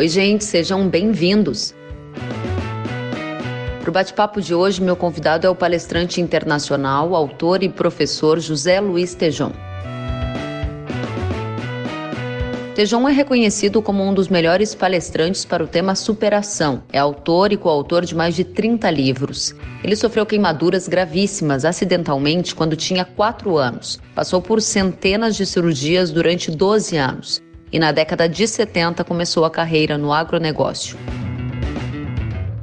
Oi, gente, sejam bem-vindos. Para o bate-papo de hoje, meu convidado é o palestrante internacional, autor e professor José Luiz Tejon. Tejon é reconhecido como um dos melhores palestrantes para o tema superação. É autor e coautor de mais de 30 livros. Ele sofreu queimaduras gravíssimas acidentalmente quando tinha 4 anos. Passou por centenas de cirurgias durante 12 anos. E na década de 70 começou a carreira no agronegócio.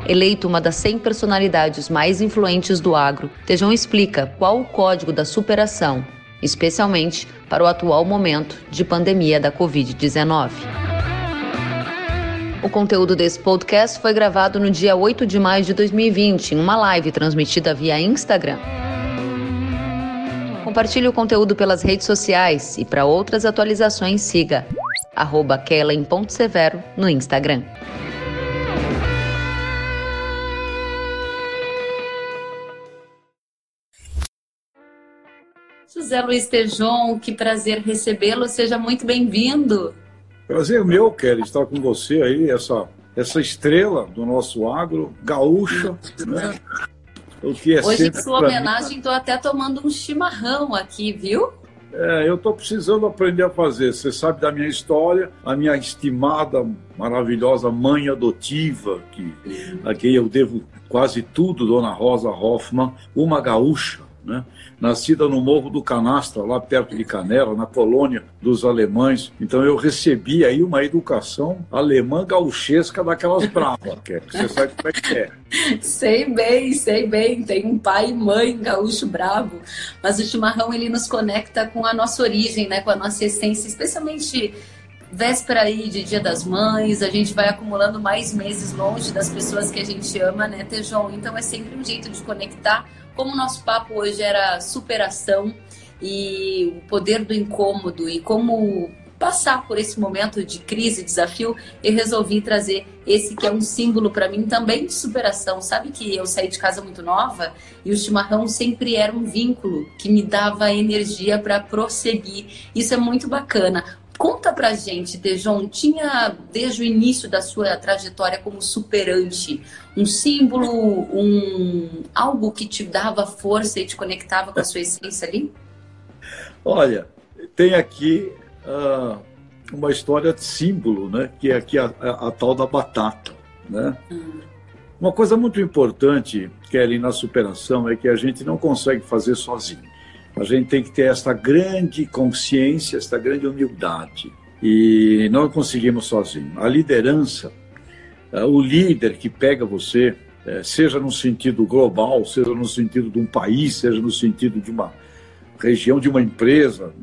Eleito uma das 100 personalidades mais influentes do agro, Tejon explica qual o código da superação, especialmente para o atual momento de pandemia da Covid-19. O conteúdo desse podcast foi gravado no dia 8 de maio de 2020, em uma live transmitida via Instagram. Compartilhe o conteúdo pelas redes sociais e para outras atualizações siga arroba Kellen.severo no Instagram. José Luiz Tejon, que prazer recebê-lo. Seja muito bem-vindo. Prazer meu, Kelly, estar com você aí, essa, essa estrela do nosso agro, gaúcha, né? O que é Hoje, em sua homenagem, estou até tomando um chimarrão aqui, viu? É, eu estou precisando aprender a fazer. Você sabe da minha história, a minha estimada, maravilhosa mãe adotiva, que, a quem eu devo quase tudo, Dona Rosa Hoffman, uma gaúcha, né? nascida no Morro do Canastra, lá perto de Canela, na colônia dos alemães. Então eu recebi aí uma educação alemã gauchesca daquelas bravas, que você sabe como é que é. Sei bem, sei bem. Tem um pai e mãe gaúcho bravo. Mas o chimarrão ele nos conecta com a nossa origem, né? com a nossa essência, especialmente véspera aí de Dia das Mães, a gente vai acumulando mais meses longe das pessoas que a gente ama, né, Tejon? Então é sempre um jeito de conectar como o nosso papo hoje era superação e o poder do incômodo e como passar por esse momento de crise, desafio, eu resolvi trazer esse que é um símbolo para mim também de superação. Sabe que eu saí de casa muito nova e o chimarrão sempre era um vínculo que me dava energia para prosseguir. Isso é muito bacana. Conta pra gente, Tejon, tinha desde o início da sua trajetória como superante um símbolo, um algo que te dava força e te conectava com a sua essência ali? Olha, tem aqui uh, uma história de símbolo, né? Que é aqui a, a, a tal da batata, né? Hum. Uma coisa muito importante, Kelly, na superação é que a gente não consegue fazer sozinho. A gente tem que ter esta grande consciência, esta grande humildade. E não conseguimos sozinho. A liderança, eh, o líder que pega você, eh, seja no sentido global, seja no sentido de um país, seja no sentido de uma região, de uma empresa,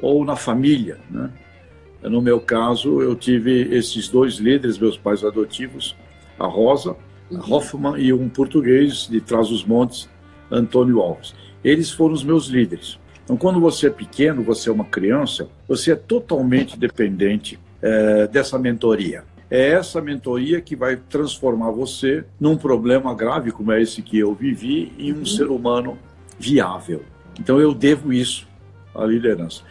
ou na família. Né? No meu caso, eu tive esses dois líderes, meus pais adotivos, a Rosa, a uhum. Hoffman e um português de Trás-os-Montes, Antônio Alves. Eles foram os meus líderes. Então, quando você é pequeno, você é uma criança, você é totalmente dependente é, dessa mentoria. É essa mentoria que vai transformar você num problema grave como é esse que eu vivi em um uhum. ser humano viável. Então, eu devo isso à liderança.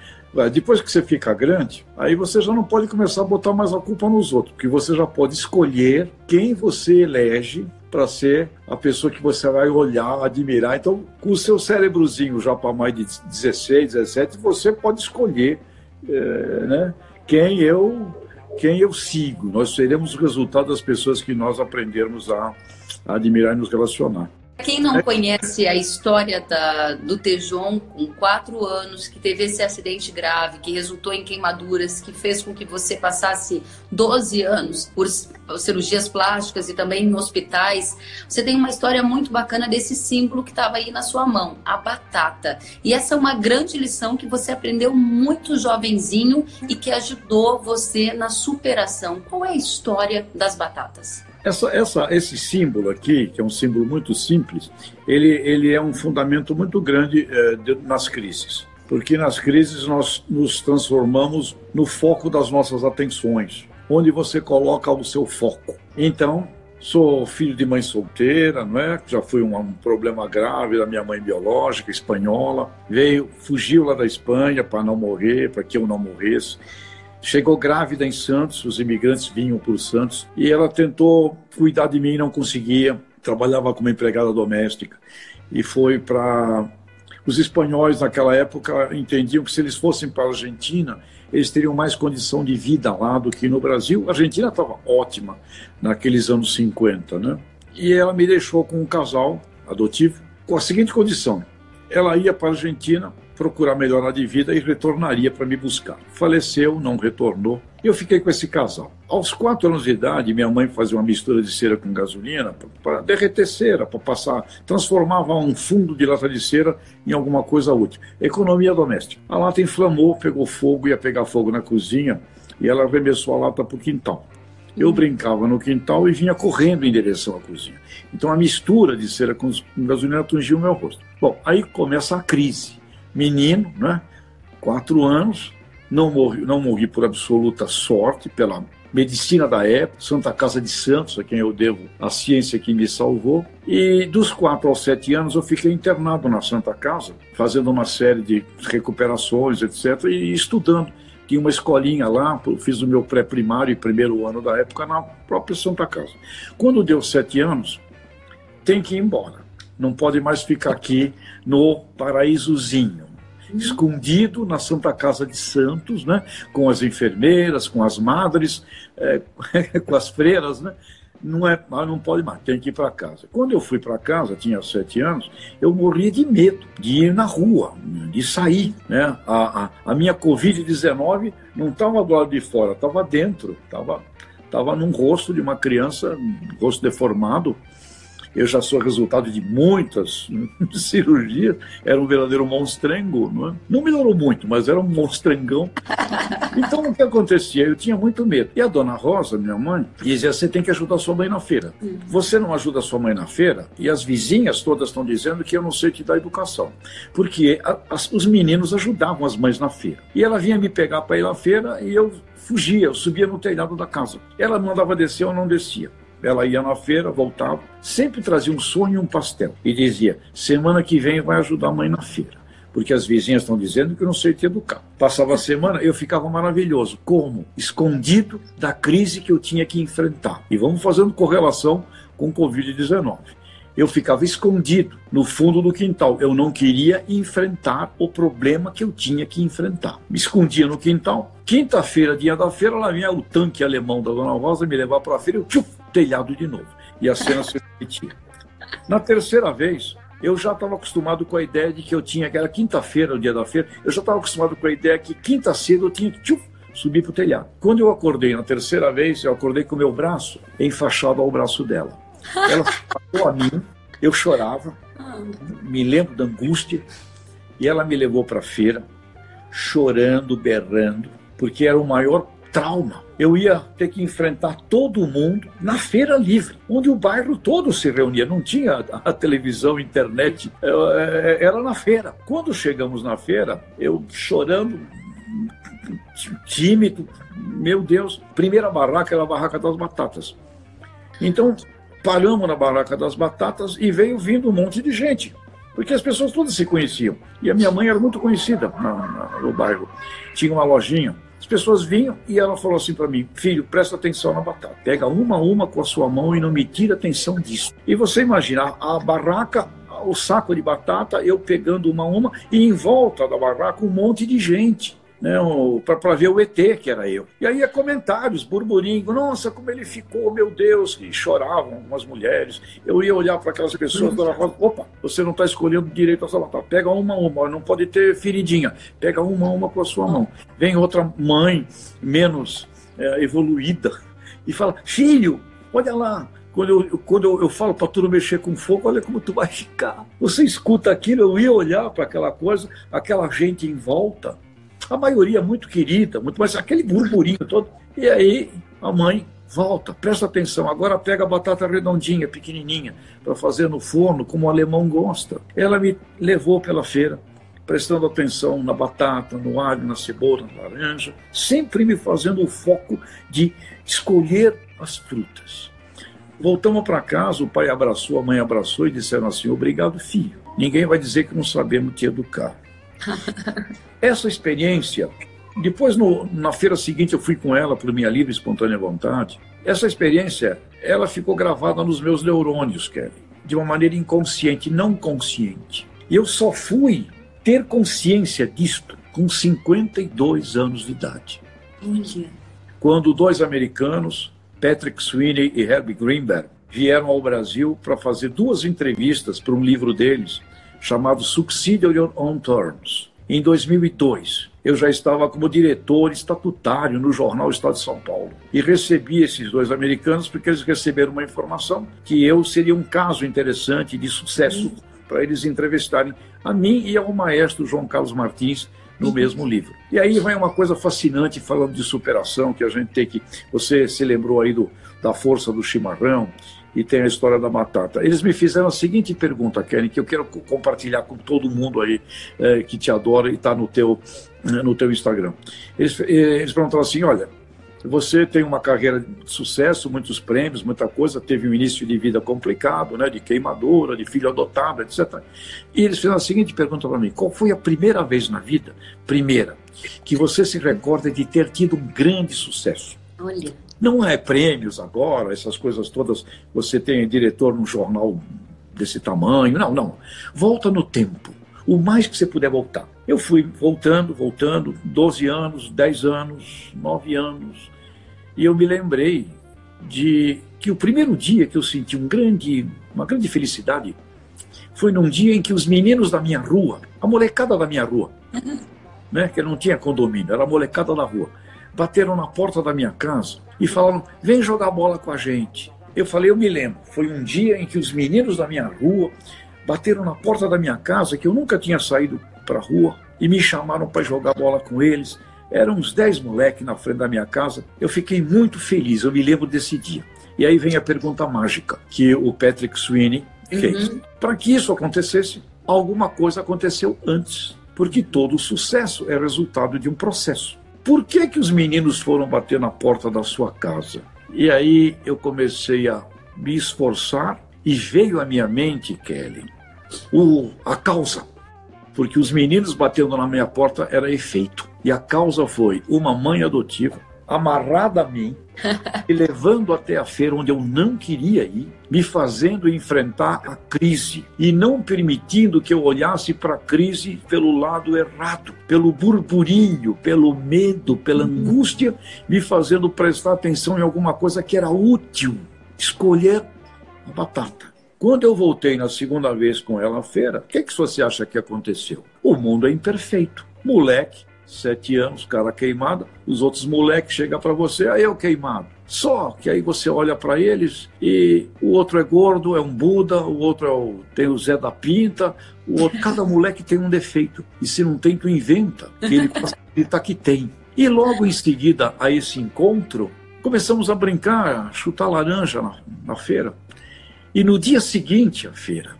Depois que você fica grande, aí você já não pode começar a botar mais a culpa nos outros, porque você já pode escolher quem você elege para ser a pessoa que você vai olhar, admirar. Então, com o seu cérebrozinho já para mais de 16, 17, você pode escolher é, né, quem eu quem eu sigo. Nós seremos o resultado das pessoas que nós aprendermos a, a admirar e nos relacionar. Quem não conhece a história da, do Tejon, com quatro anos, que teve esse acidente grave, que resultou em queimaduras, que fez com que você passasse 12 anos por cirurgias plásticas e também em hospitais, você tem uma história muito bacana desse símbolo que estava aí na sua mão, a batata. E essa é uma grande lição que você aprendeu muito jovenzinho e que ajudou você na superação. Qual é a história das batatas? Essa, essa, esse símbolo aqui, que é um símbolo muito simples, ele, ele é um fundamento muito grande é, de, nas crises. Porque nas crises nós nos transformamos no foco das nossas atenções, onde você coloca o seu foco. Então, sou filho de mãe solteira, não é? Já foi um, um problema grave da minha mãe biológica, espanhola. Veio, fugiu lá da Espanha para não morrer, para que eu não morresse. Chegou grávida em Santos, os imigrantes vinham por Santos, e ela tentou cuidar de mim, não conseguia. Trabalhava como empregada doméstica e foi para. Os espanhóis naquela época entendiam que se eles fossem para a Argentina, eles teriam mais condição de vida lá do que no Brasil. A Argentina estava ótima naqueles anos 50, né? E ela me deixou com um casal adotivo com a seguinte condição: ela ia para a Argentina procurar melhorar de vida e retornaria para me buscar. Faleceu, não retornou. Eu fiquei com esse casal. Aos quatro anos de idade, minha mãe fazia uma mistura de cera com gasolina para derreter cera, para passar, transformava um fundo de lata de cera em alguma coisa útil. Economia doméstica. A lata inflamou, pegou fogo, ia pegar fogo na cozinha e ela arremessou a lata para o quintal. Eu brincava no quintal e vinha correndo em direção à cozinha. Então a mistura de cera com gasolina atingiu o meu rosto. Bom, aí começa a crise menino, né? quatro anos, não morri, não morri por absoluta sorte, pela medicina da época, Santa Casa de Santos, a quem eu devo a ciência que me salvou. E dos quatro aos sete anos eu fiquei internado na Santa Casa, fazendo uma série de recuperações, etc., e estudando. Tinha uma escolinha lá, fiz o meu pré-primário e primeiro ano da época na própria Santa Casa. Quando deu sete anos, tem que ir embora não pode mais ficar aqui no paraísozinho. Escondido na Santa Casa de Santos, né? com as enfermeiras, com as madres, é, com as freiras, né? não é, não pode mais, tem que ir para casa. Quando eu fui para casa, tinha sete anos, eu morria de medo de ir na rua, de sair, né? A, a, a minha Covid-19 não estava do lado de fora, estava dentro, estava tava num rosto de uma criança, um rosto deformado, eu já sou resultado de muitas cirurgias, era um verdadeiro monstrengo, não, é? não melhorou muito, mas era um monstrengão. Então o que acontecia? Eu tinha muito medo. E a dona Rosa, minha mãe, dizia: você tem que ajudar sua mãe na feira. Uhum. Você não ajuda sua mãe na feira, e as vizinhas todas estão dizendo que eu não sei te dar educação. Porque a, as, os meninos ajudavam as mães na feira. E ela vinha me pegar para ir na feira e eu fugia, eu subia no telhado da casa. Ela mandava descer, eu não descia. Ela ia na feira, voltava, sempre trazia um sonho e um pastel. E dizia: semana que vem vai ajudar a mãe na feira. Porque as vizinhas estão dizendo que eu não sei te educar. Passava a semana, eu ficava maravilhoso. Como? Escondido da crise que eu tinha que enfrentar. E vamos fazendo correlação com o Covid-19 eu ficava escondido no fundo do quintal. Eu não queria enfrentar o problema que eu tinha que enfrentar. Me escondia no quintal. Quinta-feira, dia da feira, lá vinha o tanque alemão da Dona Rosa me levar para a feira. Eu tchuf, telhado de novo. E a cena se repetia. Na terceira vez, eu já estava acostumado com a ideia de que eu tinha, que era quinta-feira, o dia da feira, eu já estava acostumado com a ideia que quinta cedo eu tinha que tchuf, subir para o telhado. Quando eu acordei na terceira vez, eu acordei com o meu braço enfaixado ao braço dela. Ela falou a mim, eu chorava, me lembro da angústia, e ela me levou para a feira, chorando, berrando, porque era o maior trauma. Eu ia ter que enfrentar todo mundo na feira livre, onde o bairro todo se reunia. Não tinha a televisão, internet, é, é, era na feira. Quando chegamos na feira, eu chorando, tímido, meu Deus, primeira barraca era a barraca das batatas. Então, paramos na Barraca das Batatas e veio vindo um monte de gente, porque as pessoas todas se conheciam. E a minha mãe era muito conhecida no bairro. Tinha uma lojinha. As pessoas vinham e ela falou assim para mim: Filho, presta atenção na batata. Pega uma a uma com a sua mão e não me tira atenção disso. E você imagina, a barraca o saco de batata, eu pegando uma a uma, e em volta da barraca um monte de gente né, para ver o ET, que era eu. E aí é comentários, burburinho, nossa, como ele ficou, meu Deus, e choravam algumas mulheres. Eu ia olhar para aquelas pessoas, dona Rosa, opa, você não está escolhendo direito a sua batata, pega uma a uma, não pode ter feridinha, pega uma a uma com a sua mão. Vem outra mãe menos é, evoluída e fala, filho, olha lá, quando eu, quando eu, eu falo para tu não mexer com fogo, olha como tu vai ficar. Você escuta aquilo, eu ia olhar para aquela coisa, aquela gente em volta, a maioria muito querida, muito mais aquele burburinho todo. E aí a mãe volta, presta atenção, agora pega a batata redondinha, pequenininha, para fazer no forno, como o alemão gosta. Ela me levou pela feira, prestando atenção na batata, no alho, na cebola, na laranja, sempre me fazendo o foco de escolher as frutas. Voltamos para casa, o pai abraçou, a mãe abraçou e disseram assim: Obrigado, filho. Ninguém vai dizer que não sabemos te educar. Essa experiência depois, no, na feira seguinte, eu fui com ela por minha livre e espontânea vontade. Essa experiência, ela ficou gravada nos meus neurônios, Kelly, de uma maneira inconsciente, não consciente. E eu só fui ter consciência disto com 52 anos de idade. Onde? Quando dois americanos, Patrick Sweeney e Herbie Greenberg, vieram ao Brasil para fazer duas entrevistas para um livro deles chamado Succeed on Terms. Em 2002, eu já estava como diretor estatutário no jornal Estado de São Paulo e recebi esses dois americanos porque eles receberam uma informação que eu seria um caso interessante de sucesso para eles entrevistarem a mim e ao maestro João Carlos Martins no mesmo livro. E aí vem uma coisa fascinante falando de superação que a gente tem que. Você se lembrou aí do, da força do chimarrão e tem a história da batata. Eles me fizeram a seguinte pergunta, Kenny, que eu quero compartilhar com todo mundo aí é, que te adora e está no teu, né, no teu Instagram. Eles, eh, eles perguntaram assim: olha, você tem uma carreira de sucesso, muitos prêmios, muita coisa, teve um início de vida complicado, né, de queimadora, de filho adotado, etc. E eles fizeram a seguinte pergunta para mim: qual foi a primeira vez na vida, primeira, que você se recorda de ter tido um grande sucesso? Olha. Não é prêmios agora, essas coisas todas. Você tem diretor num jornal desse tamanho. Não, não. Volta no tempo. O mais que você puder voltar. Eu fui voltando, voltando, 12 anos, 10 anos, 9 anos. E eu me lembrei de que o primeiro dia que eu senti um grande, uma grande felicidade foi num dia em que os meninos da minha rua, a molecada da minha rua, né, que não tinha condomínio, era a molecada da rua, bateram na porta da minha casa e falaram: vem jogar bola com a gente. Eu falei: eu me lembro. Foi um dia em que os meninos da minha rua bateram na porta da minha casa, que eu nunca tinha saído para a rua, e me chamaram para jogar bola com eles. Eram uns dez moleques na frente da minha casa. Eu fiquei muito feliz, eu me lembro desse dia. E aí vem a pergunta mágica que o Patrick Sweeney fez. Uhum. Para que isso acontecesse, alguma coisa aconteceu antes. Porque todo sucesso é resultado de um processo. Por que, que os meninos foram bater na porta da sua casa? E aí eu comecei a me esforçar e veio à minha mente, Kelly, o, a causa. Porque os meninos batendo na minha porta era efeito. E a causa foi uma mãe adotiva amarrada a mim, e levando até a feira onde eu não queria ir, me fazendo enfrentar a crise e não permitindo que eu olhasse para a crise pelo lado errado, pelo burburinho, pelo medo, pela angústia, me fazendo prestar atenção em alguma coisa que era útil, escolher a batata. Quando eu voltei na segunda vez com ela à feira, o que, que você acha que aconteceu? O mundo é imperfeito. Moleque sete anos, cara queimado, os outros moleques chegam para você, aí eu queimado. Só que aí você olha para eles e o outro é gordo, é um Buda, o outro é o, tem o Zé da Pinta, o outro, cada moleque tem um defeito. E se não tem, tu inventa, que ele acreditar que tem. E logo em seguida a esse encontro, começamos a brincar, a chutar laranja na, na feira. E no dia seguinte à feira,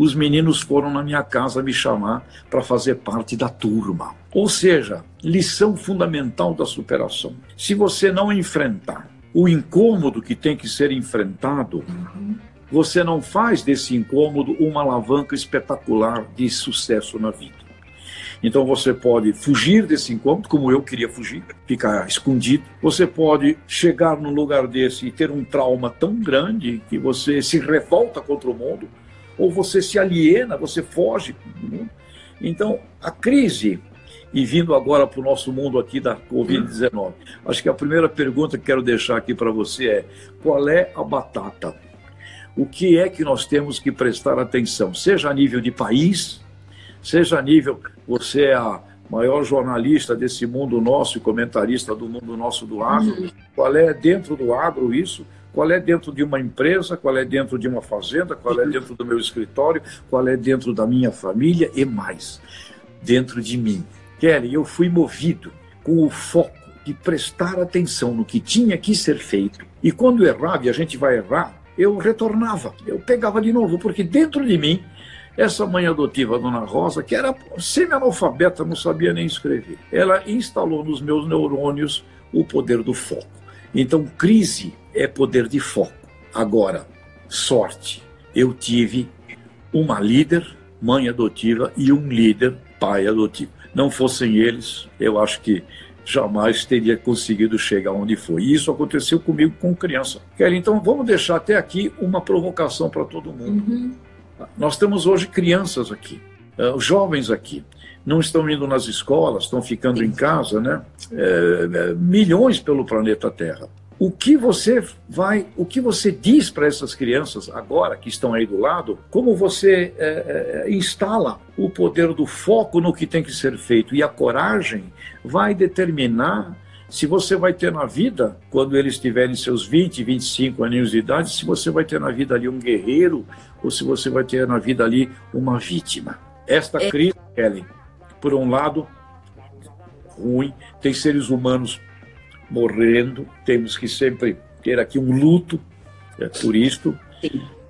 os meninos foram na minha casa me chamar para fazer parte da turma. Ou seja, lição fundamental da superação. Se você não enfrentar o incômodo que tem que ser enfrentado, você não faz desse incômodo uma alavanca espetacular de sucesso na vida. Então você pode fugir desse incômodo, como eu queria fugir, ficar escondido. Você pode chegar num lugar desse e ter um trauma tão grande que você se revolta contra o mundo, ou você se aliena, você foge. Então, a crise, e vindo agora para o nosso mundo aqui da Covid-19, acho que a primeira pergunta que quero deixar aqui para você é: qual é a batata? O que é que nós temos que prestar atenção, seja a nível de país, seja a nível. Você é a maior jornalista desse mundo nosso e comentarista do mundo nosso do agro. Uhum. Qual é dentro do agro isso? Qual é dentro de uma empresa, qual é dentro de uma fazenda, qual é dentro do meu escritório, qual é dentro da minha família e mais, dentro de mim. Kelly, eu fui movido com o foco de prestar atenção no que tinha que ser feito. E quando errava, e a gente vai errar, eu retornava, eu pegava de novo, porque dentro de mim, essa mãe adotiva, Dona Rosa, que era semi-analfabeta, não sabia nem escrever, ela instalou nos meus neurônios o poder do foco. Então, crise é poder de foco. Agora, sorte. Eu tive uma líder, mãe adotiva, e um líder, pai adotivo. Não fossem eles, eu acho que jamais teria conseguido chegar onde foi. E isso aconteceu comigo com criança. Kelly, então vamos deixar até aqui uma provocação para todo mundo. Uhum. Nós temos hoje crianças aqui, uh, jovens aqui, não estão indo nas escolas, estão ficando Sim. em casa, né? É, é, milhões pelo planeta Terra. O que você vai, o que você diz para essas crianças agora que estão aí do lado, como você é, é, instala o poder do foco no que tem que ser feito e a coragem vai determinar se você vai ter na vida, quando eles tiverem seus 20, 25 aninhos de idade, se você vai ter na vida ali um guerreiro ou se você vai ter na vida ali uma vítima. Esta é. crise, Kelly, por um lado, ruim, tem seres humanos morrendo, temos que sempre ter aqui um luto é, por isto.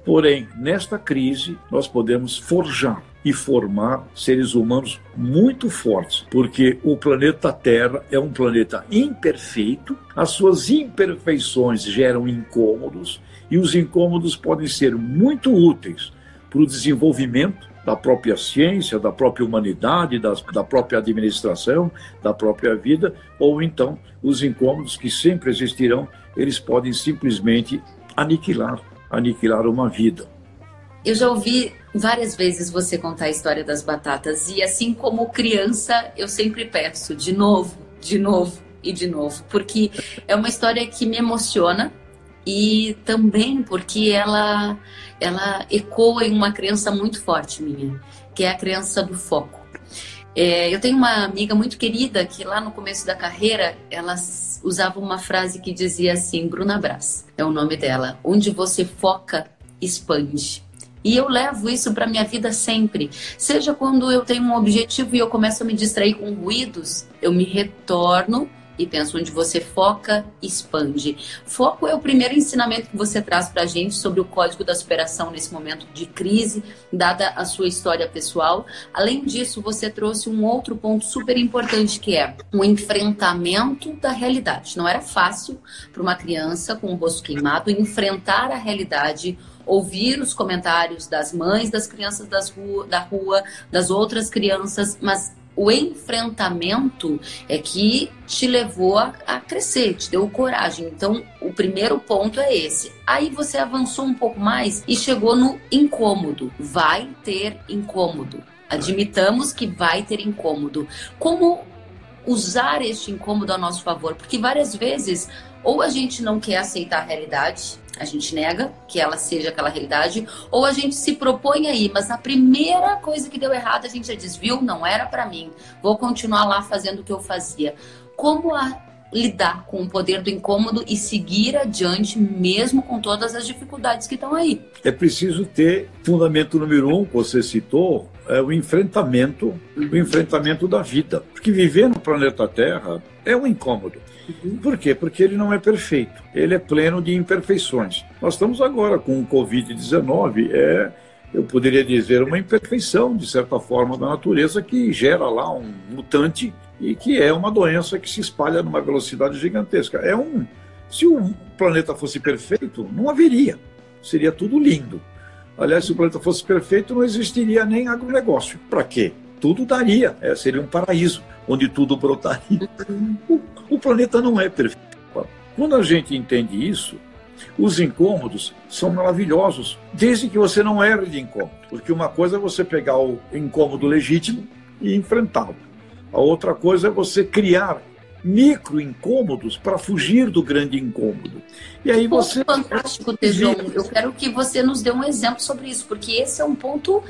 Porém, nesta crise, nós podemos forjar e formar seres humanos muito fortes, porque o planeta Terra é um planeta imperfeito, as suas imperfeições geram incômodos e os incômodos podem ser muito úteis para o desenvolvimento da própria ciência, da própria humanidade, da própria administração, da própria vida, ou então os incômodos que sempre existirão, eles podem simplesmente aniquilar, aniquilar uma vida. Eu já ouvi várias vezes você contar a história das batatas e assim como criança, eu sempre peço de novo, de novo e de novo, porque é uma história que me emociona e também porque ela ela ecoa em uma crença muito forte minha, que é a crença do foco. É, eu tenho uma amiga muito querida que lá no começo da carreira ela usava uma frase que dizia assim, Bruna Brás, é o nome dela, onde você foca, expande. E eu levo isso para minha vida sempre. Seja quando eu tenho um objetivo e eu começo a me distrair com ruídos, eu me retorno e penso onde você foca, expande. Foco é o primeiro ensinamento que você traz para a gente sobre o código da superação nesse momento de crise, dada a sua história pessoal. Além disso, você trouxe um outro ponto super importante que é o enfrentamento da realidade. Não era fácil para uma criança com o rosto queimado enfrentar a realidade ouvir os comentários das mães das crianças das rua, da rua, das outras crianças, mas o enfrentamento é que te levou a, a, crescer, te deu coragem. Então, o primeiro ponto é esse. Aí você avançou um pouco mais e chegou no incômodo. Vai ter incômodo. Admitamos que vai ter incômodo. Como usar este incômodo a nosso favor? Porque várias vezes ou a gente não quer aceitar a realidade, a gente nega que ela seja aquela realidade, ou a gente se propõe aí, mas a primeira coisa que deu errado a gente já desviou, não era para mim, vou continuar lá fazendo o que eu fazia. Como a lidar com o poder do incômodo e seguir adiante, mesmo com todas as dificuldades que estão aí. É preciso ter fundamento número um, que você citou, é o enfrentamento, o enfrentamento da vida. Porque viver no planeta Terra é um incômodo. Por quê? Porque ele não é perfeito, ele é pleno de imperfeições. Nós estamos agora com o Covid-19, é, eu poderia dizer, uma imperfeição, de certa forma, da natureza que gera lá um mutante e que é uma doença que se espalha numa velocidade gigantesca. É um, se o planeta fosse perfeito, não haveria, seria tudo lindo. Aliás, se o planeta fosse perfeito, não existiria nem agronegócio. Para quê? Tudo daria, é, seria um paraíso onde tudo brotaria. O, o planeta não é perfeito. Quando a gente entende isso, os incômodos são maravilhosos, desde que você não erre de incômodo. Porque uma coisa é você pegar o incômodo legítimo e enfrentá-lo. A outra coisa é você criar micro incômodos para fugir do grande incômodo. E aí você. Fantástico, Tejon. Eu quero que você nos dê um exemplo sobre isso, porque esse é um ponto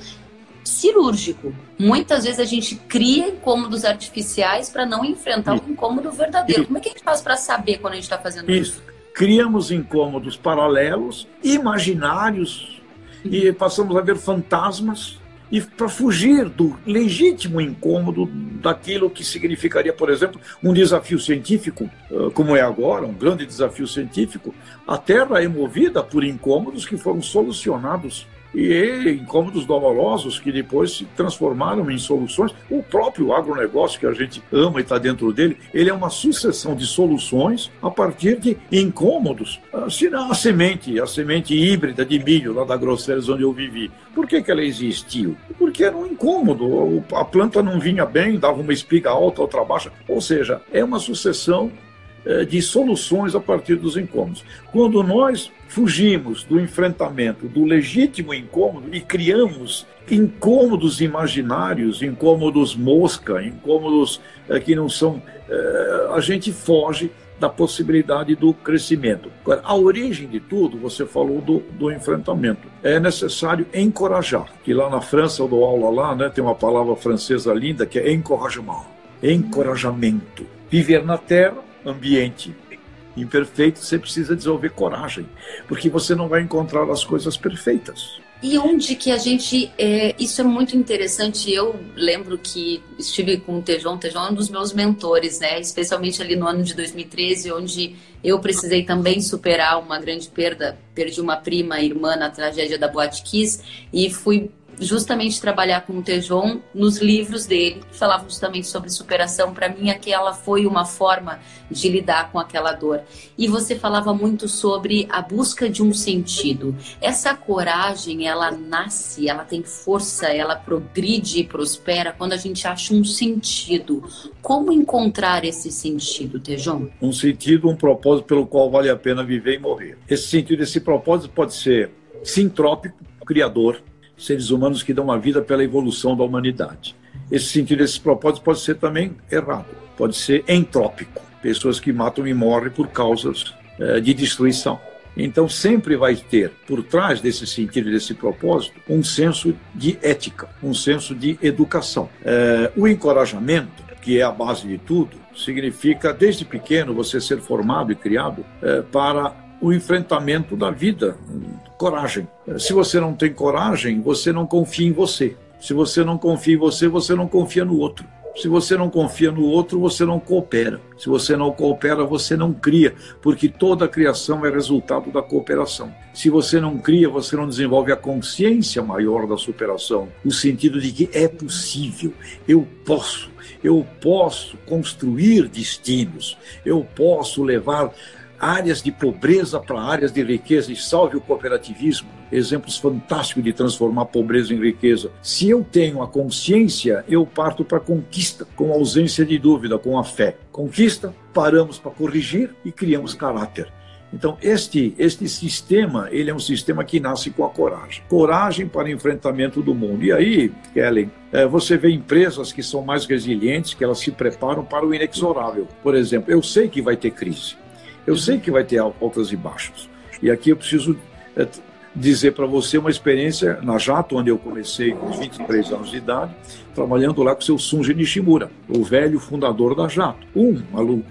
cirúrgico. Muitas vezes a gente cria incômodos artificiais para não enfrentar o um incômodo verdadeiro. Como é que a gente faz para saber quando a gente está fazendo isso? isso? Criamos incômodos paralelos, imaginários, e passamos a ver fantasmas. E para fugir do legítimo incômodo daquilo que significaria, por exemplo, um desafio científico, como é agora, um grande desafio científico, a Terra é movida por incômodos que foram solucionados e incômodos dolorosos que depois se transformaram em soluções. O próprio agronegócio que a gente ama e está dentro dele, ele é uma sucessão de soluções a partir de incômodos. Se a semente, a semente híbrida de milho lá da Grosseiras onde eu vivi, por que, que ela existiu? Porque era um incômodo, a planta não vinha bem, dava uma espiga alta, outra baixa, ou seja, é uma sucessão de soluções a partir dos incômodos. Quando nós fugimos do enfrentamento do legítimo incômodo e criamos incômodos imaginários, incômodos mosca, incômodos é, que não são. É, a gente foge da possibilidade do crescimento. Agora, a origem de tudo, você falou do, do enfrentamento. É necessário encorajar, que lá na França, eu dou aula lá, né, tem uma palavra francesa linda que é encorajement, encorajamento. Viver na terra ambiente imperfeito, você precisa desenvolver coragem, porque você não vai encontrar as coisas perfeitas. E onde que a gente. É, isso é muito interessante. Eu lembro que estive com o Tejon. Tejon é um dos meus mentores, né? Especialmente ali no ano de 2013, onde eu precisei também superar uma grande perda. Perdi uma prima, irmã na tragédia da Boate Kiss e fui justamente trabalhar com o Tejon nos livros dele, que falavam justamente sobre superação. Para mim, aquela foi uma forma de lidar com aquela dor. E você falava muito sobre a busca de um sentido. Essa coragem, ela nasce, ela tem força, ela progride e prospera quando a gente acha um sentido. Como encontrar esse sentido, Tejon? Um sentido, um propósito pelo qual vale a pena viver e morrer. Esse sentido, esse propósito pode ser sintrópico, criador, seres humanos que dão a vida pela evolução da humanidade. Esse sentido, esse propósito pode ser também errado, pode ser entrópico, pessoas que matam e morrem por causas eh, de destruição. Então, sempre vai ter, por trás desse sentido, desse propósito, um senso de ética, um senso de educação. Eh, o encorajamento, que é a base de tudo, significa, desde pequeno, você ser formado e criado eh, para o enfrentamento da vida, coragem. Se você não tem coragem, você não confia em você. Se você não confia em você, você não confia no outro. Se você não confia no outro, você não coopera. Se você não coopera, você não cria, porque toda criação é resultado da cooperação. Se você não cria, você não desenvolve a consciência maior da superação, no sentido de que é possível, eu posso, eu posso construir destinos, eu posso levar áreas de pobreza para áreas de riqueza e salve o cooperativismo. Exemplos fantásticos de transformar pobreza em riqueza. Se eu tenho a consciência, eu parto para a conquista, com ausência de dúvida, com a fé. Conquista, paramos para corrigir e criamos caráter. Então, este, este sistema, ele é um sistema que nasce com a coragem. Coragem para enfrentamento do mundo. E aí, Kellen, é, você vê empresas que são mais resilientes, que elas se preparam para o inexorável. Por exemplo, eu sei que vai ter crise. Eu sei que vai ter altas e baixos. E aqui eu preciso é, dizer para você uma experiência na Jato, onde eu comecei com 23 anos de idade, trabalhando lá com o seu Sunji Nishimura, o velho fundador da Jato. Um,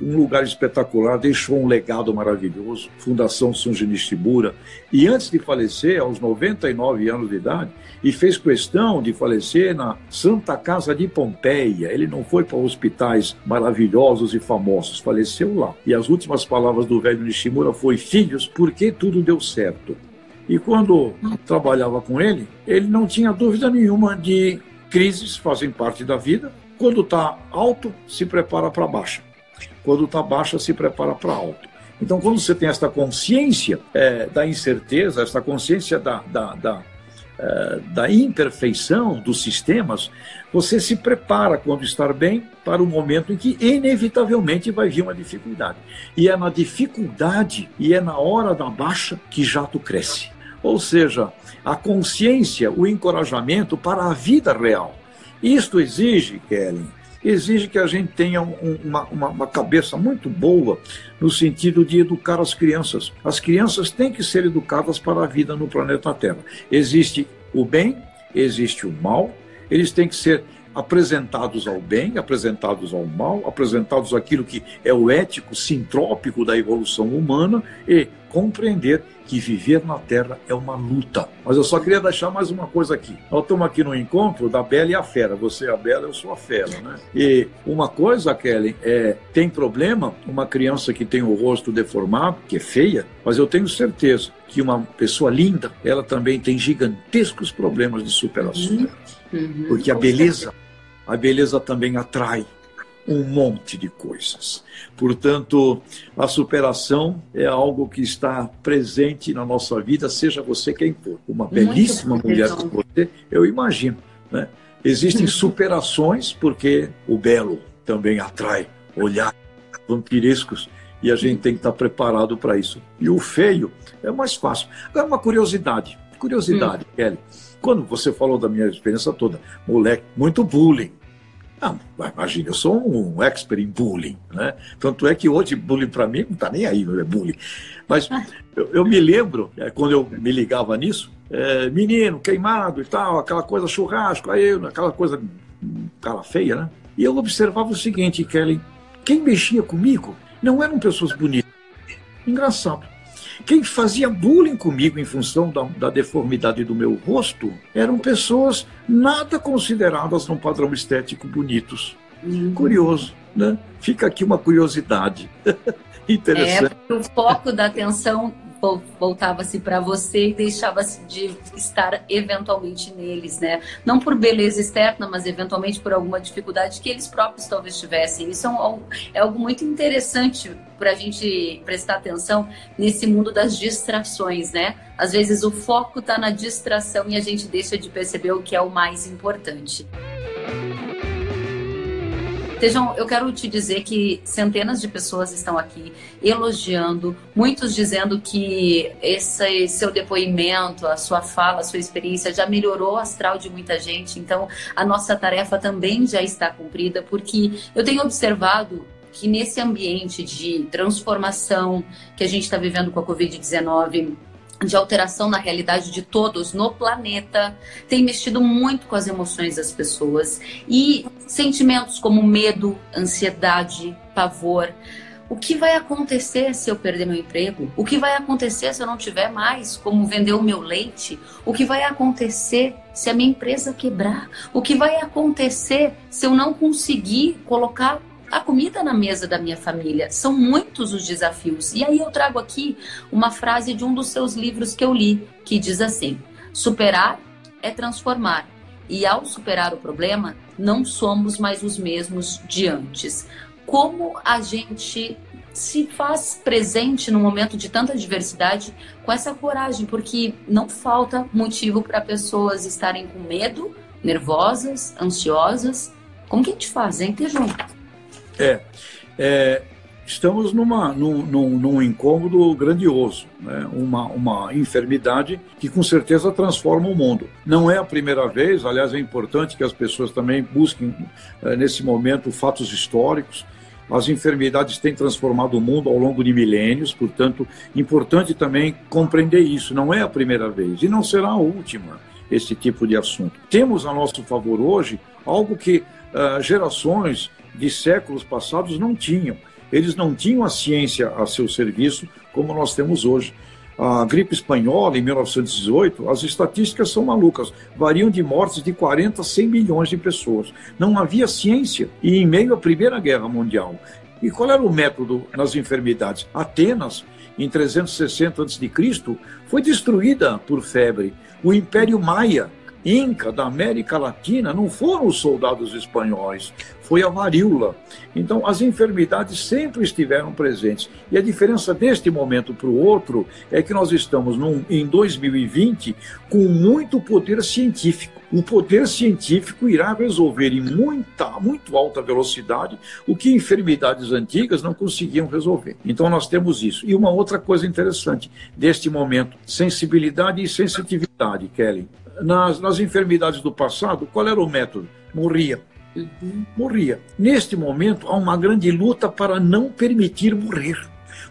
um lugar espetacular, deixou um legado maravilhoso, Fundação Sunji Nishimura. E antes de falecer, aos 99 anos de idade, e fez questão de falecer na Santa Casa de Pompeia. Ele não foi para hospitais maravilhosos e famosos, faleceu lá. E as últimas palavras do velho Nishimura foi: "Filhos, por que tudo deu certo?" E quando trabalhava com ele, ele não tinha dúvida nenhuma de crises fazem parte da vida. Quando está alto, se prepara para baixa. Quando está baixa, se prepara para alto. Então, quando você tem esta consciência é, da incerteza, esta consciência da, da, da, é, da imperfeição dos sistemas, você se prepara, quando estar bem, para o momento em que, inevitavelmente, vai vir uma dificuldade. E é na dificuldade e é na hora da baixa que jato cresce. Ou seja, a consciência, o encorajamento para a vida real. Isto exige, Kellen, exige que a gente tenha um, uma, uma, uma, cabeça muito boa no sentido de educar as crianças. As crianças têm que ser educadas para a vida no planeta Terra. Existe o bem, existe o mal, eles têm que ser apresentados ao bem, apresentados ao mal, apresentados aquilo que é o ético sintrópico da evolução humana e compreender que viver na Terra é uma luta. Mas eu só queria deixar mais uma coisa aqui. Nós estamos aqui no encontro da Bela e a Fera. Você é a Bela, eu sou a Fera, né? E uma coisa, Kelly, é tem problema uma criança que tem o rosto deformado, que é feia, mas eu tenho certeza que uma pessoa linda, ela também tem gigantescos problemas de superação. Uhum. Uhum. Porque a beleza, a beleza também atrai um monte de coisas. Portanto, a superação é algo que está presente na nossa vida, seja você quem for. Uma belíssima mulher como você, eu imagino. Né? Existem superações porque o belo também atrai olhares vampirescos e a gente tem que estar preparado para isso. E o feio é mais fácil. Agora, uma curiosidade. Curiosidade, hum. Kelly. Quando você falou da minha experiência toda, moleque, muito bullying ah, imagina, eu sou um expert em bullying, né? Tanto é que hoje bullying para mim não está nem aí, não é bullying. Mas eu, eu me lembro, é, quando eu me ligava nisso, é, menino, queimado e tal, aquela coisa churrasco, aí aquela coisa cara feia, né? E eu observava o seguinte, Kelly, quem mexia comigo não eram pessoas bonitas. Engraçado. Quem fazia bullying comigo em função da, da deformidade do meu rosto eram pessoas nada consideradas num padrão estético bonitos. Uhum. Curioso, né? Fica aqui uma curiosidade. Interessante. É, o foco da atenção voltava-se para você e deixava-se de estar eventualmente neles, né? Não por beleza externa, mas eventualmente por alguma dificuldade que eles próprios talvez tivessem. Isso é, um, é algo muito interessante para a gente prestar atenção nesse mundo das distrações, né? Às vezes o foco está na distração e a gente deixa de perceber o que é o mais importante. Tejão, eu quero te dizer que centenas de pessoas estão aqui elogiando, muitos dizendo que esse seu depoimento, a sua fala, a sua experiência já melhorou o astral de muita gente. Então, a nossa tarefa também já está cumprida, porque eu tenho observado que nesse ambiente de transformação que a gente está vivendo com a Covid-19, de alteração na realidade de todos no planeta, tem mexido muito com as emoções das pessoas e sentimentos como medo, ansiedade, pavor. O que vai acontecer se eu perder meu emprego? O que vai acontecer se eu não tiver mais como vender o meu leite? O que vai acontecer se a minha empresa quebrar? O que vai acontecer se eu não conseguir colocar a comida na mesa da minha família. São muitos os desafios. E aí eu trago aqui uma frase de um dos seus livros que eu li, que diz assim: superar é transformar. E ao superar o problema, não somos mais os mesmos de antes. Como a gente se faz presente no momento de tanta diversidade com essa coragem, porque não falta motivo para pessoas estarem com medo, nervosas, ansiosas. Como que a gente faz, hein, Tejão? É, é estamos numa, num, num, num, incômodo grandioso, né? uma, uma enfermidade que com certeza transforma o mundo. Não é a primeira vez, aliás, é importante que as pessoas também busquem, é, nesse momento, fatos históricos. As enfermidades têm transformado o mundo ao longo de milênios, portanto, importante também compreender isso. Não é a primeira vez e não será a última esse tipo de assunto. Temos a nosso favor hoje algo que uh, gerações de séculos passados não tinham. Eles não tinham a ciência a seu serviço como nós temos hoje. A gripe espanhola, em 1918, as estatísticas são malucas, variam de mortes de 40 a 100 milhões de pessoas. Não havia ciência. E em meio à Primeira Guerra Mundial. E qual era o método nas enfermidades? Atenas, em 360 a.C., foi destruída por febre. O Império Maia, Inca da América Latina não foram os soldados espanhóis, foi a varíola. Então, as enfermidades sempre estiveram presentes. E a diferença deste momento para o outro é que nós estamos num, em 2020 com muito poder científico. O poder científico irá resolver em muita, muito alta velocidade o que enfermidades antigas não conseguiam resolver. Então, nós temos isso. E uma outra coisa interessante deste momento: sensibilidade e sensitividade, Kelly nas, nas enfermidades do passado, qual era o método? Morria. Morria. Neste momento, há uma grande luta para não permitir morrer,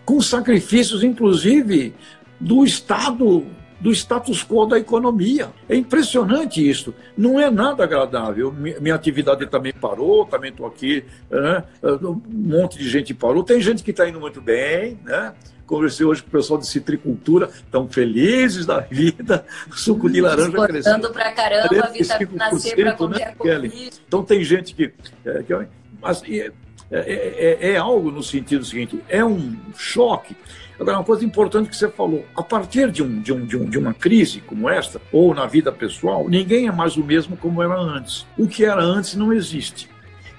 com sacrifícios, inclusive, do Estado do status quo da economia. É impressionante isso. Não é nada agradável. Minha atividade também parou, também estou aqui. Né? Um monte de gente parou. Tem gente que está indo muito bem, né? Conversei hoje com o pessoal de citricultura, estão felizes da vida, suco de laranja crescendo. para caramba, vitamina C para comer né? Então tem gente que... É, que mas é, é, é, é algo no sentido seguinte, é um choque. Agora, uma coisa importante que você falou, a partir de, um, de, um, de, um, de uma crise como esta, ou na vida pessoal, ninguém é mais o mesmo como era antes. O que era antes não existe.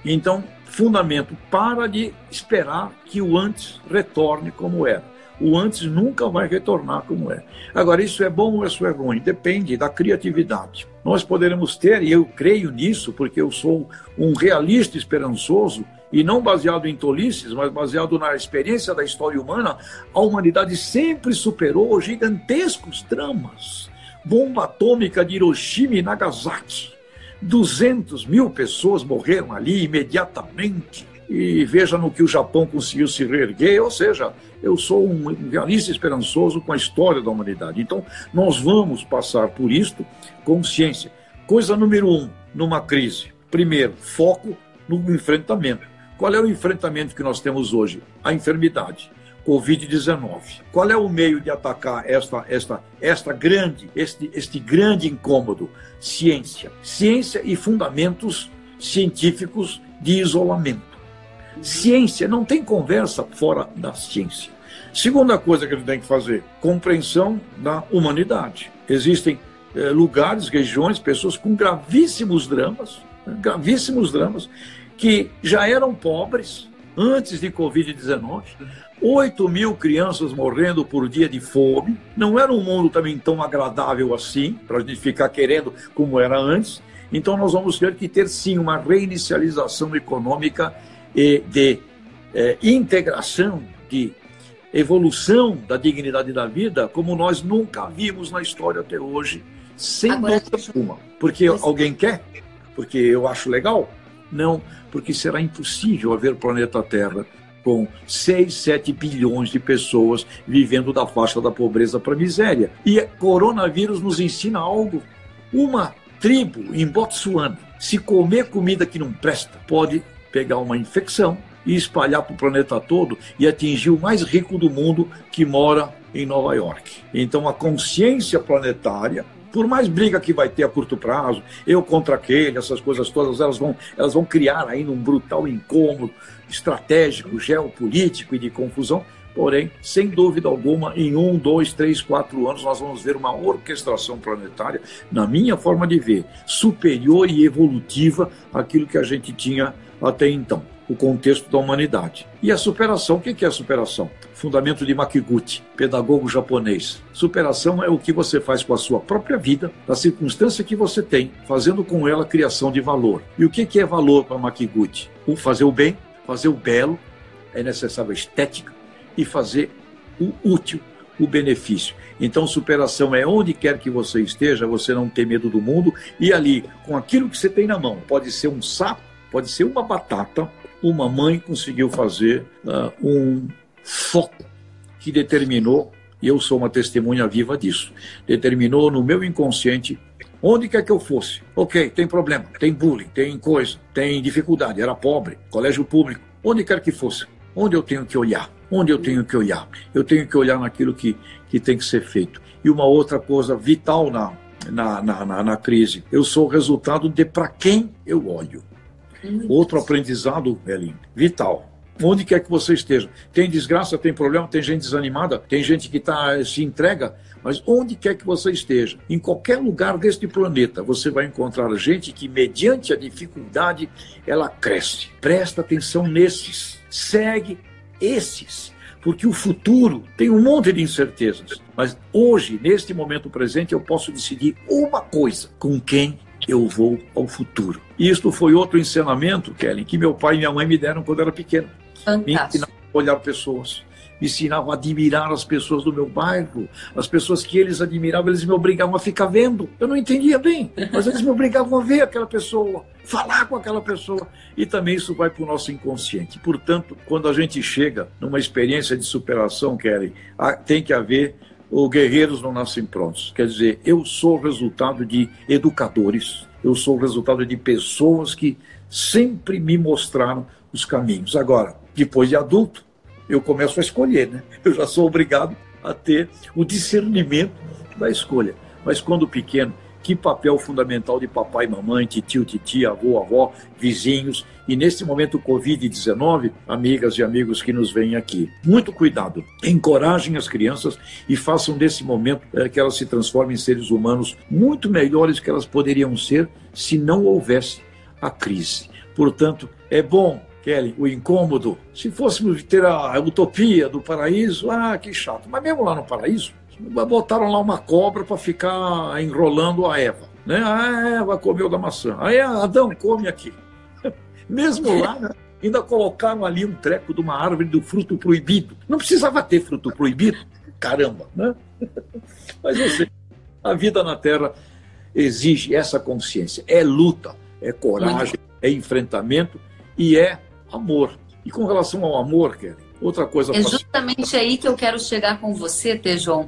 Então, fundamento, para de esperar que o antes retorne como era o antes nunca vai retornar como é. Agora, isso é bom ou isso é ruim? Depende da criatividade. Nós poderemos ter, e eu creio nisso, porque eu sou um realista esperançoso, e não baseado em tolices, mas baseado na experiência da história humana, a humanidade sempre superou gigantescos dramas. Bomba atômica de Hiroshima e Nagasaki. 200 mil pessoas morreram ali imediatamente e veja no que o Japão conseguiu se reerguer, ou seja, eu sou um realista esperançoso com a história da humanidade. Então, nós vamos passar por isto com ciência. Coisa número um, numa crise. Primeiro, foco no enfrentamento. Qual é o enfrentamento que nós temos hoje? A enfermidade. Covid-19. Qual é o meio de atacar esta, esta, esta grande, este, este grande incômodo? Ciência. Ciência e fundamentos científicos de isolamento. Ciência, não tem conversa fora da ciência. Segunda coisa que a gente tem que fazer, compreensão da humanidade. Existem eh, lugares, regiões, pessoas com gravíssimos dramas, né, gravíssimos dramas, que já eram pobres antes de Covid-19, 8 mil crianças morrendo por dia de fome. Não era um mundo também tão agradável assim, para a gente ficar querendo como era antes. Então, nós vamos ter que ter sim uma reinicialização econômica e de é, integração, de evolução da dignidade da vida, como nós nunca vimos na história até hoje, sem Agora, dúvida alguma. Porque alguém quer? Porque eu acho legal? Não, porque será impossível haver planeta Terra com 6, 7 bilhões de pessoas vivendo da faixa da pobreza para a miséria. E coronavírus nos ensina algo. Uma tribo em Botsuana, se comer comida que não presta, pode pegar uma infecção e espalhar para o planeta todo e atingir o mais rico do mundo que mora em Nova York. Então a consciência planetária por mais briga que vai ter a curto prazo, eu contra aquele, essas coisas todas, elas vão, elas vão criar ainda um brutal incômodo estratégico, geopolítico e de confusão. Porém, sem dúvida alguma, em um, dois, três, quatro anos, nós vamos ver uma orquestração planetária, na minha forma de ver, superior e evolutiva àquilo que a gente tinha até então, o contexto da humanidade. E a superação, o que é a superação? Fundamento de Makiguchi, pedagogo japonês. Superação é o que você faz com a sua própria vida, da circunstância que você tem, fazendo com ela criação de valor. E o que é valor para Makiguchi? O fazer o bem, fazer o belo, é necessário a estética, e fazer o útil, o benefício. Então, superação é onde quer que você esteja, você não ter medo do mundo, e ali, com aquilo que você tem na mão, pode ser um sapo, pode ser uma batata, uma mãe conseguiu fazer uh, um foco que determinou, e eu sou uma testemunha viva disso, determinou no meu inconsciente onde quer que eu fosse. Ok, tem problema, tem bullying, tem coisa, tem dificuldade, era pobre, colégio público, onde quer que fosse, onde eu tenho que olhar, onde eu tenho que olhar, eu tenho que olhar naquilo que, que tem que ser feito. E uma outra coisa vital na, na, na, na, na crise, eu sou o resultado de para quem eu olho. Outro aprendizado, Elinho, vital. Onde quer que você esteja. Tem desgraça, tem problema, tem gente desanimada, tem gente que tá, se entrega, mas onde quer que você esteja, em qualquer lugar deste planeta, você vai encontrar gente que, mediante a dificuldade, ela cresce. Presta atenção nesses. Segue esses porque o futuro tem um monte de incertezas. Mas hoje, neste momento presente, eu posso decidir uma coisa: com quem eu vou ao futuro. Isto foi outro ensinamento, Kelly, que meu pai e minha mãe me deram quando eu era pequeno. Fantástico. Me ensinavam a olhar pessoas, me ensinavam a admirar as pessoas do meu bairro, as pessoas que eles admiravam, eles me obrigavam a ficar vendo. Eu não entendia bem, mas eles me obrigavam a ver aquela pessoa, falar com aquela pessoa. E também isso vai para o nosso inconsciente. Portanto, quando a gente chega numa experiência de superação, Kelly, tem que haver o Guerreiros Não Nascem Prontos. Quer dizer, eu sou resultado de educadores, eu sou resultado de pessoas que sempre me mostraram os caminhos. Agora, depois de adulto, eu começo a escolher, né? Eu já sou obrigado a ter o discernimento da escolha. Mas quando pequeno, que papel fundamental de papai, mamãe, tio, titia, avô, avó, vizinhos e nesse momento Covid-19, amigas e amigos que nos veem aqui. Muito cuidado, encorajem as crianças e façam desse momento é, que elas se transformem em seres humanos muito melhores que elas poderiam ser se não houvesse a crise. Portanto, é bom Kelly, o incômodo. Se fôssemos ter a utopia do paraíso, ah, que chato. Mas mesmo lá no paraíso, botaram lá uma cobra para ficar enrolando a Eva. Né? A Eva comeu da maçã. Aí Adão come aqui. Mesmo lá, né? ainda colocaram ali um treco de uma árvore do fruto proibido. Não precisava ter fruto proibido. Caramba, né? Mas você, a vida na Terra exige essa consciência. É luta, é coragem, é enfrentamento e é amor. E com relação ao amor, Kelly, outra coisa. É justamente aí que eu quero chegar com você, Tejon,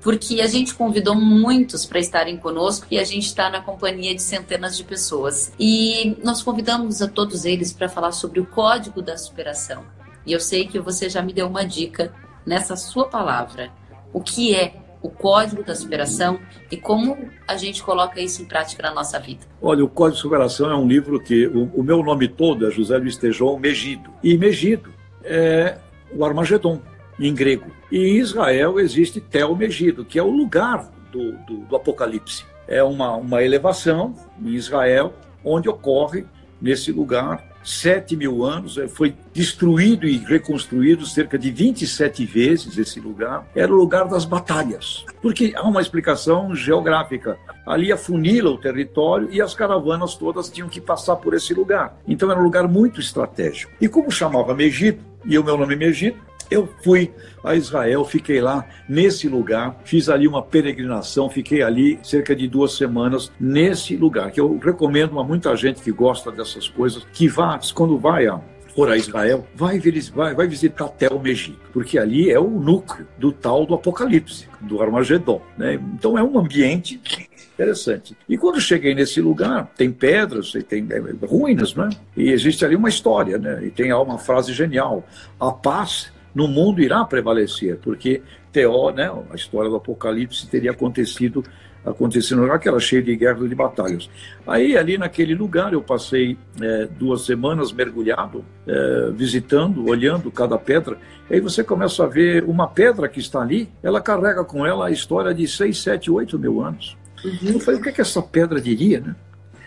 porque a gente convidou muitos para estarem conosco e a gente está na companhia de centenas de pessoas. E nós convidamos a todos eles para falar sobre o código da superação. E eu sei que você já me deu uma dica nessa sua palavra. O que é o código da superação e como a gente coloca isso em prática na nossa vida. Olha, o Código de Superação é um livro que o, o meu nome todo é José Luiz Tejon Megido. E Megido é o Armagedon, em grego. E em Israel existe Tel Megido, que é o lugar do, do, do Apocalipse. É uma, uma elevação em Israel, onde ocorre, nesse lugar, sete mil anos, eh, foi destruído e reconstruído cerca de 27 vezes esse lugar. Era o lugar das batalhas, porque há uma explicação geográfica. Ali afunila o território e as caravanas todas tinham que passar por esse lugar. Então era um lugar muito estratégico. E como chamava Megito, e o meu nome é Megito, eu fui a Israel, fiquei lá nesse lugar, fiz ali uma peregrinação, fiquei ali cerca de duas semanas nesse lugar, que eu recomendo a muita gente que gosta dessas coisas, que vá, quando vai a for a Israel, vai, vai, vai visitar Tel Megito, porque ali é o núcleo do tal do Apocalipse, do Armagedon. Né? Então é um ambiente interessante. E quando cheguei nesse lugar, tem pedras, tem é, ruínas, né? E existe ali uma história, né? E tem uma frase genial: a paz no mundo irá prevalecer, porque Teó, né, a história do Apocalipse teria acontecido acontecendo lá que era cheio de guerras e de batalhas. Aí, ali naquele lugar, eu passei é, duas semanas mergulhado, é, visitando, olhando cada pedra. Aí você começa a ver uma pedra que está ali, ela carrega com ela a história de seis, sete, oito mil anos. Uhum. Eu falei, o que, é que essa pedra diria, né?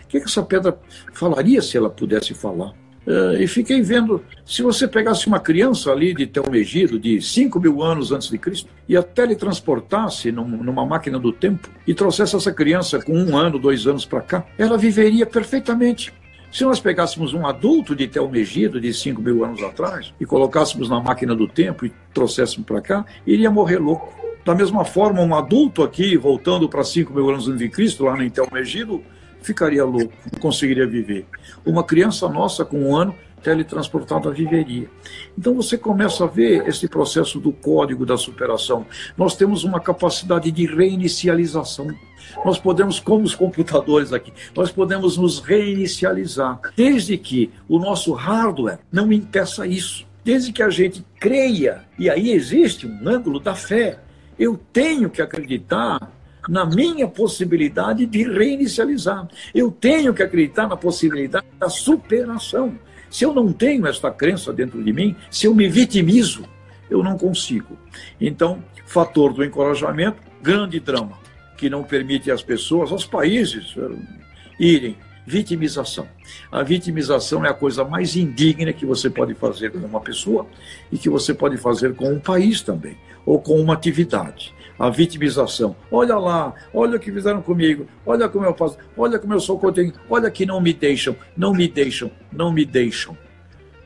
O que, é que essa pedra falaria se ela pudesse falar? Uh, e fiquei vendo, se você pegasse uma criança ali de Telmegido, de 5 mil anos antes de Cristo, e a teletransportasse num, numa máquina do tempo, e trouxesse essa criança com um ano, dois anos para cá, ela viveria perfeitamente. Se nós pegássemos um adulto de Telmegido, de 5 mil anos atrás, e colocássemos na máquina do tempo e trouxéssemos para cá, iria morrer louco. Da mesma forma, um adulto aqui, voltando para 5 mil anos antes de Cristo, lá no Telmegido, ficaria louco, não conseguiria viver. Uma criança nossa com um ano teletransportada viveria. Então você começa a ver esse processo do código da superação. Nós temos uma capacidade de reinicialização. Nós podemos, como os computadores aqui, nós podemos nos reinicializar, desde que o nosso hardware não impeça isso. Desde que a gente creia, e aí existe um ângulo da fé. Eu tenho que acreditar na minha possibilidade de reinicializar. Eu tenho que acreditar na possibilidade da superação. Se eu não tenho esta crença dentro de mim, se eu me vitimizo, eu não consigo. Então, fator do encorajamento, grande drama, que não permite às pessoas, aos países, irem. Vitimização. A vitimização é a coisa mais indigna que você pode fazer com uma pessoa e que você pode fazer com um país também, ou com uma atividade a vitimização. Olha lá, olha o que fizeram comigo, olha como eu faço, olha como eu sou contente, olha que não me deixam, não me deixam, não me deixam.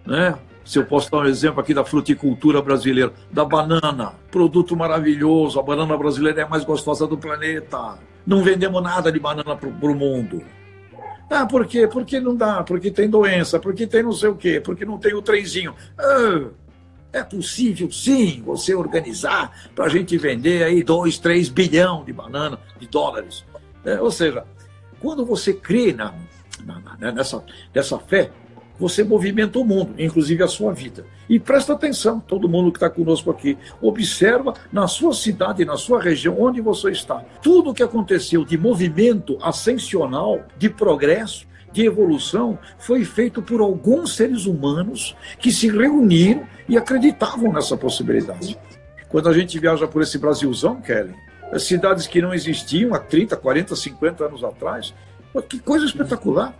Né? Se eu posso dar um exemplo aqui da fruticultura brasileira, da banana, produto maravilhoso, a banana brasileira é a mais gostosa do planeta. Não vendemos nada de banana para o mundo. Ah, por quê? Porque não dá, porque tem doença, porque tem não sei o quê, porque não tem o trenzinho. Ah, É possível, sim, você organizar para a gente vender aí 2, 3 bilhão de banana, de dólares. É, ou seja, quando você crê na, na, na, né, nessa, nessa fé, você movimenta o mundo, inclusive a sua vida. E presta atenção, todo mundo que está conosco aqui, observa na sua cidade, na sua região, onde você está. Tudo o que aconteceu de movimento ascensional, de progresso, de evolução foi feito por alguns seres humanos que se reuniram e acreditavam nessa possibilidade. Quando a gente viaja por esse Brasilzão, Kelly, cidades que não existiam há 30, 40, 50 anos atrás, que coisa espetacular.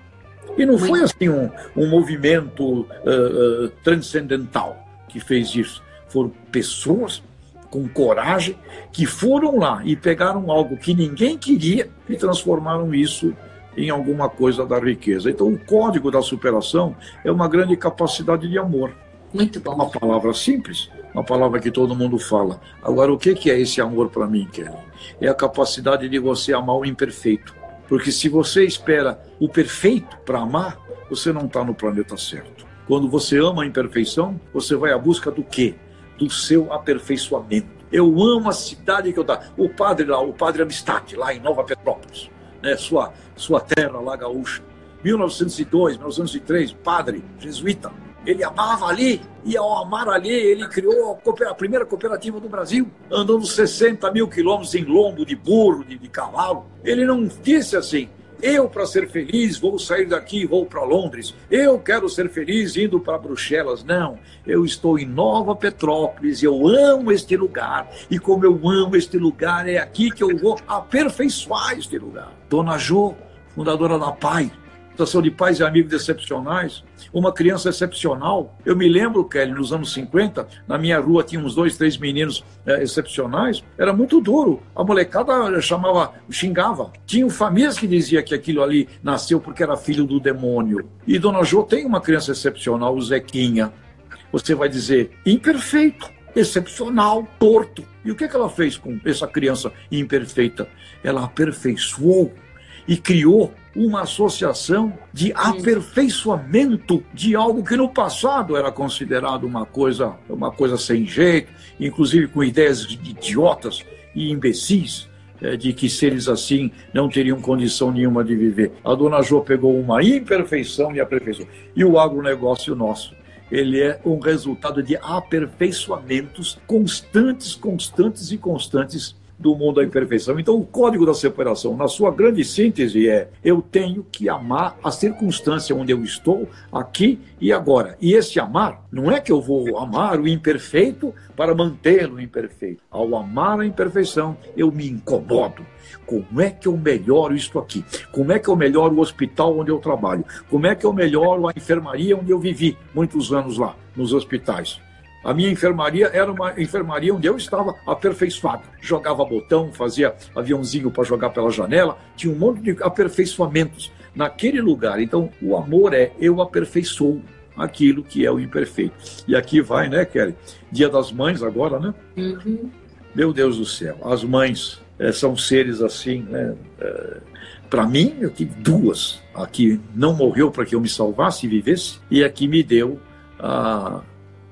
E não foi assim um, um movimento uh, uh, transcendental que fez isso. Foram pessoas com coragem que foram lá e pegaram algo que ninguém queria e transformaram isso em alguma coisa da riqueza. Então, o código da superação é uma grande capacidade de amor. Muito bom. Uma palavra simples, uma palavra que todo mundo fala. Agora, o que é esse amor para mim, Kelly? É a capacidade de você amar o imperfeito. Porque se você espera o perfeito para amar, você não está no planeta certo. Quando você ama a imperfeição, você vai à busca do quê? Do seu aperfeiçoamento. Eu amo a cidade que eu tá. O padre lá, o padre Amistade, lá em Nova Petrópolis né, sua, sua terra lá gaúcha. 1902, 1903, padre jesuíta. Ele amava ali, e ao amar ali, ele criou a, primeira cooperativa do Brasil, andando 60 mil quilômetros em lombo de burro, de, de cavalo. Ele não disse assim, eu, para ser feliz, vou sair daqui e vou para Londres. Eu quero ser feliz indo para Bruxelas. Não, eu estou em Nova Petrópolis, eu amo este lugar. E como eu amo este lugar, é aqui que eu vou aperfeiçoar este lugar. Dona Jo, fundadora da PAI, Associação de Pais e Amigos Excepcionais, uma criança excepcional. Eu me lembro, Kelly, nos anos 50, na minha rua tinha uns dois, três meninos é, excepcionais, era muito duro. A molecada chamava, xingava. Tinham famílias que diziam que aquilo ali nasceu porque era filho do demônio. E Dona Jo tem uma criança excepcional, o Zequinha. Você vai dizer, imperfeito excepcional, torto. E o que, que ela fez com essa criança imperfeita? Ela aperfeiçoou e criou uma associação de aperfeiçoamento de algo que no passado era considerado uma coisa, uma coisa sem jeito, inclusive com ideias idiotas e imbecis eh, de que seres assim não teriam condição nenhuma de viver. A dona Jo pegou uma imperfeição e aperfeiçoou. E o agronegócio nosso, ele é um resultado de aperfeiçoamentos constantes, constantes e constantes do mundo da imperfeição. Então, o código da separação, na sua grande síntese, é: eu tenho que amar a circunstância onde eu estou, aqui e agora. E esse amar, não é que eu vou amar o imperfeito para mantê-lo imperfeito. Ao amar a imperfeição, eu me incomodo. Como é que eu melhoro isto aqui? Como é que eu melhoro o hospital onde eu trabalho? Como é que eu melhoro a enfermaria onde eu vivi muitos anos lá, nos hospitais? A minha enfermaria era uma enfermaria onde eu estava aperfeiçoado. Jogava botão, fazia aviãozinho para jogar pela janela, tinha um monte de aperfeiçoamentos naquele lugar. Então, o amor é eu aperfeiçoo aquilo que é o imperfeito. E aqui vai, né, Kelly? Dia das Mães agora, né? Uhum. Meu Deus do céu, as mães é, são seres assim, né? É, eh, para mim, eu tive duas. Aqui não morreu para que eu me salvasse e vivesse, e aqui me deu a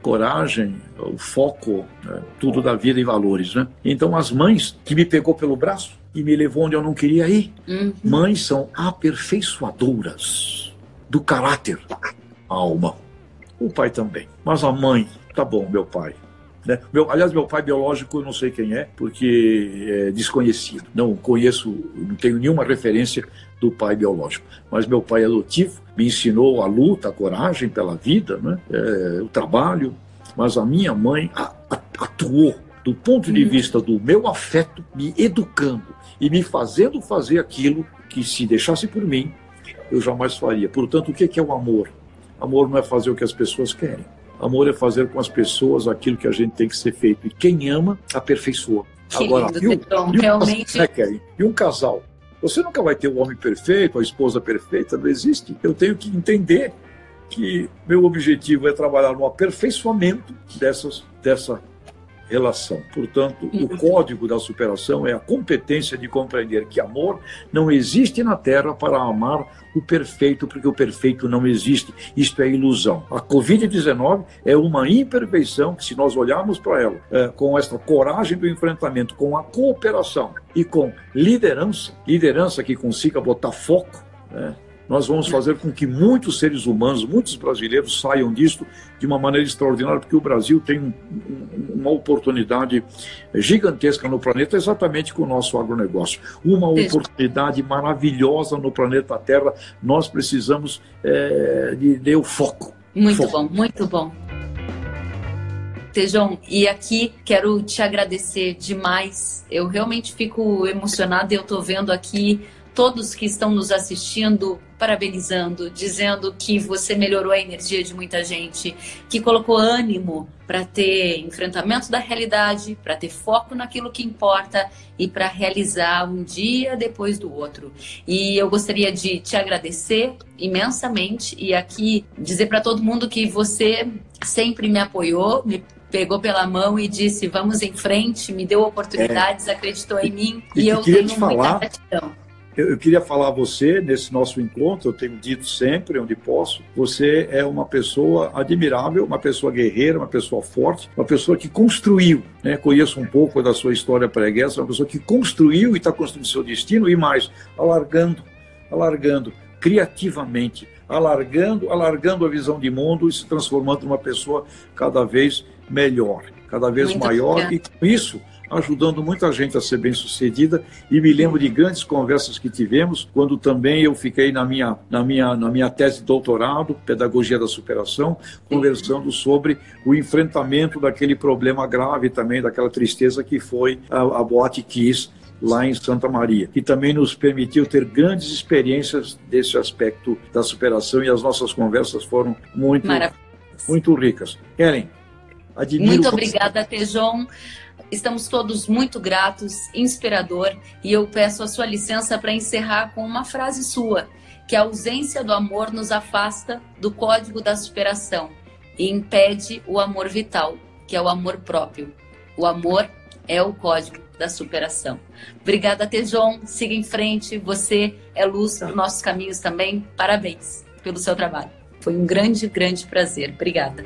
coragem, o foco, né? tudo da vida e valores, né? Então as mães que me pegou pelo braço e me levou onde eu não queria ir, uhum. mães são aperfeiçoadoras do caráter, alma. O pai também, mas a mãe, tá bom, meu pai. Né? Meu, aliás, meu pai biológico eu não sei quem é, porque é desconhecido. Não conheço, não tenho nenhuma referência do pai biológico. Mas meu pai adotivo me ensinou a luta, a coragem pela vida, né? É, o trabalho. Mas a minha mãe atuou do ponto de vista do meu afeto, me educando e me fazendo fazer aquilo que, se deixasse por mim, eu jamais faria. Portanto, o que é o amor? Amor não é fazer o que as pessoas querem. Amor é fazer com as pessoas aquilo que a gente tem que ser feito. E quem ama, aperfeiçoa. Que Agora, lindo, e, um, e, um, realmente... Né, e um casal você nunca vai ter o homem perfeito, a esposa perfeita, não existe. Eu tenho que entender que meu objetivo é trabalhar no aperfeiçoamento dessas, dessa relação. Portanto, o código da superação é a competência de compreender que amor não existe na Terra para amar o perfeito, porque o perfeito não existe. Isto é ilusão. A Covid-19 é uma imperfeição que, se nós olharmos para ela é, com esta coragem do enfrentamento, com a cooperação e com liderança, liderança que consiga botar foco, né, nós vamos fazer com que muitos seres humanos, muitos brasileiros saiam disto de uma maneira extraordinária, porque o Brasil tem um, uma oportunidade gigantesca no planeta, exatamente com o nosso agronegócio. Uma oportunidade maravilhosa no planeta Terra. Nós precisamos é, de, de o foco. Muito foco. bom, muito bom. Tejão, e aqui quero te agradecer demais. Eu realmente fico emocionada. Eu estou vendo aqui todos que estão nos assistindo parabenizando, dizendo que você melhorou a energia de muita gente, que colocou ânimo para ter enfrentamento da realidade, para ter foco naquilo que importa e para realizar um dia depois do outro. E eu gostaria de te agradecer imensamente e aqui dizer para todo mundo que você sempre me apoiou, me pegou pela mão e disse: "Vamos em frente", me deu oportunidades, é. acreditou em mim e, e eu tenho muita gratidão eu, eu, queria falar a você nesse nosso encontro, eu tenho dito sempre, onde posso, você é uma pessoa admirável, uma pessoa guerreira, uma pessoa forte, uma pessoa que construiu, né? conheço um pouco da sua história preguiça, uma pessoa que construiu e está construindo seu destino e mais, alargando, alargando, criativamente, alargando, alargando a visão de mundo e se transformando numa pessoa cada vez melhor, cada vez Muito maior, e com isso ajudando muita gente a ser bem sucedida e me lembro de grandes conversas que tivemos quando também eu fiquei na minha, na minha, na minha tese de doutorado, Pedagogia da Superação, conversando sobre o enfrentamento daquele problema grave também, daquela tristeza que foi a, a Boate Kiss lá em Santa Maria, que também nos permitiu ter grandes experiências desse aspecto da superação e as nossas conversas foram muito, muito ricas. Ellen, admiro... Muito obrigada, Tejon. Estamos todos muito gratos, inspirador, e eu peço a sua licença para encerrar com uma frase sua, que a ausência do amor nos afasta do código da superação e impede o amor vital, que é o amor próprio. O amor é o código da superação. Obrigada, Tejon. Siga em frente. Você é luz dos nossos caminhos também. Parabéns pelo seu trabalho. Foi um grande, grande prazer. Obrigada.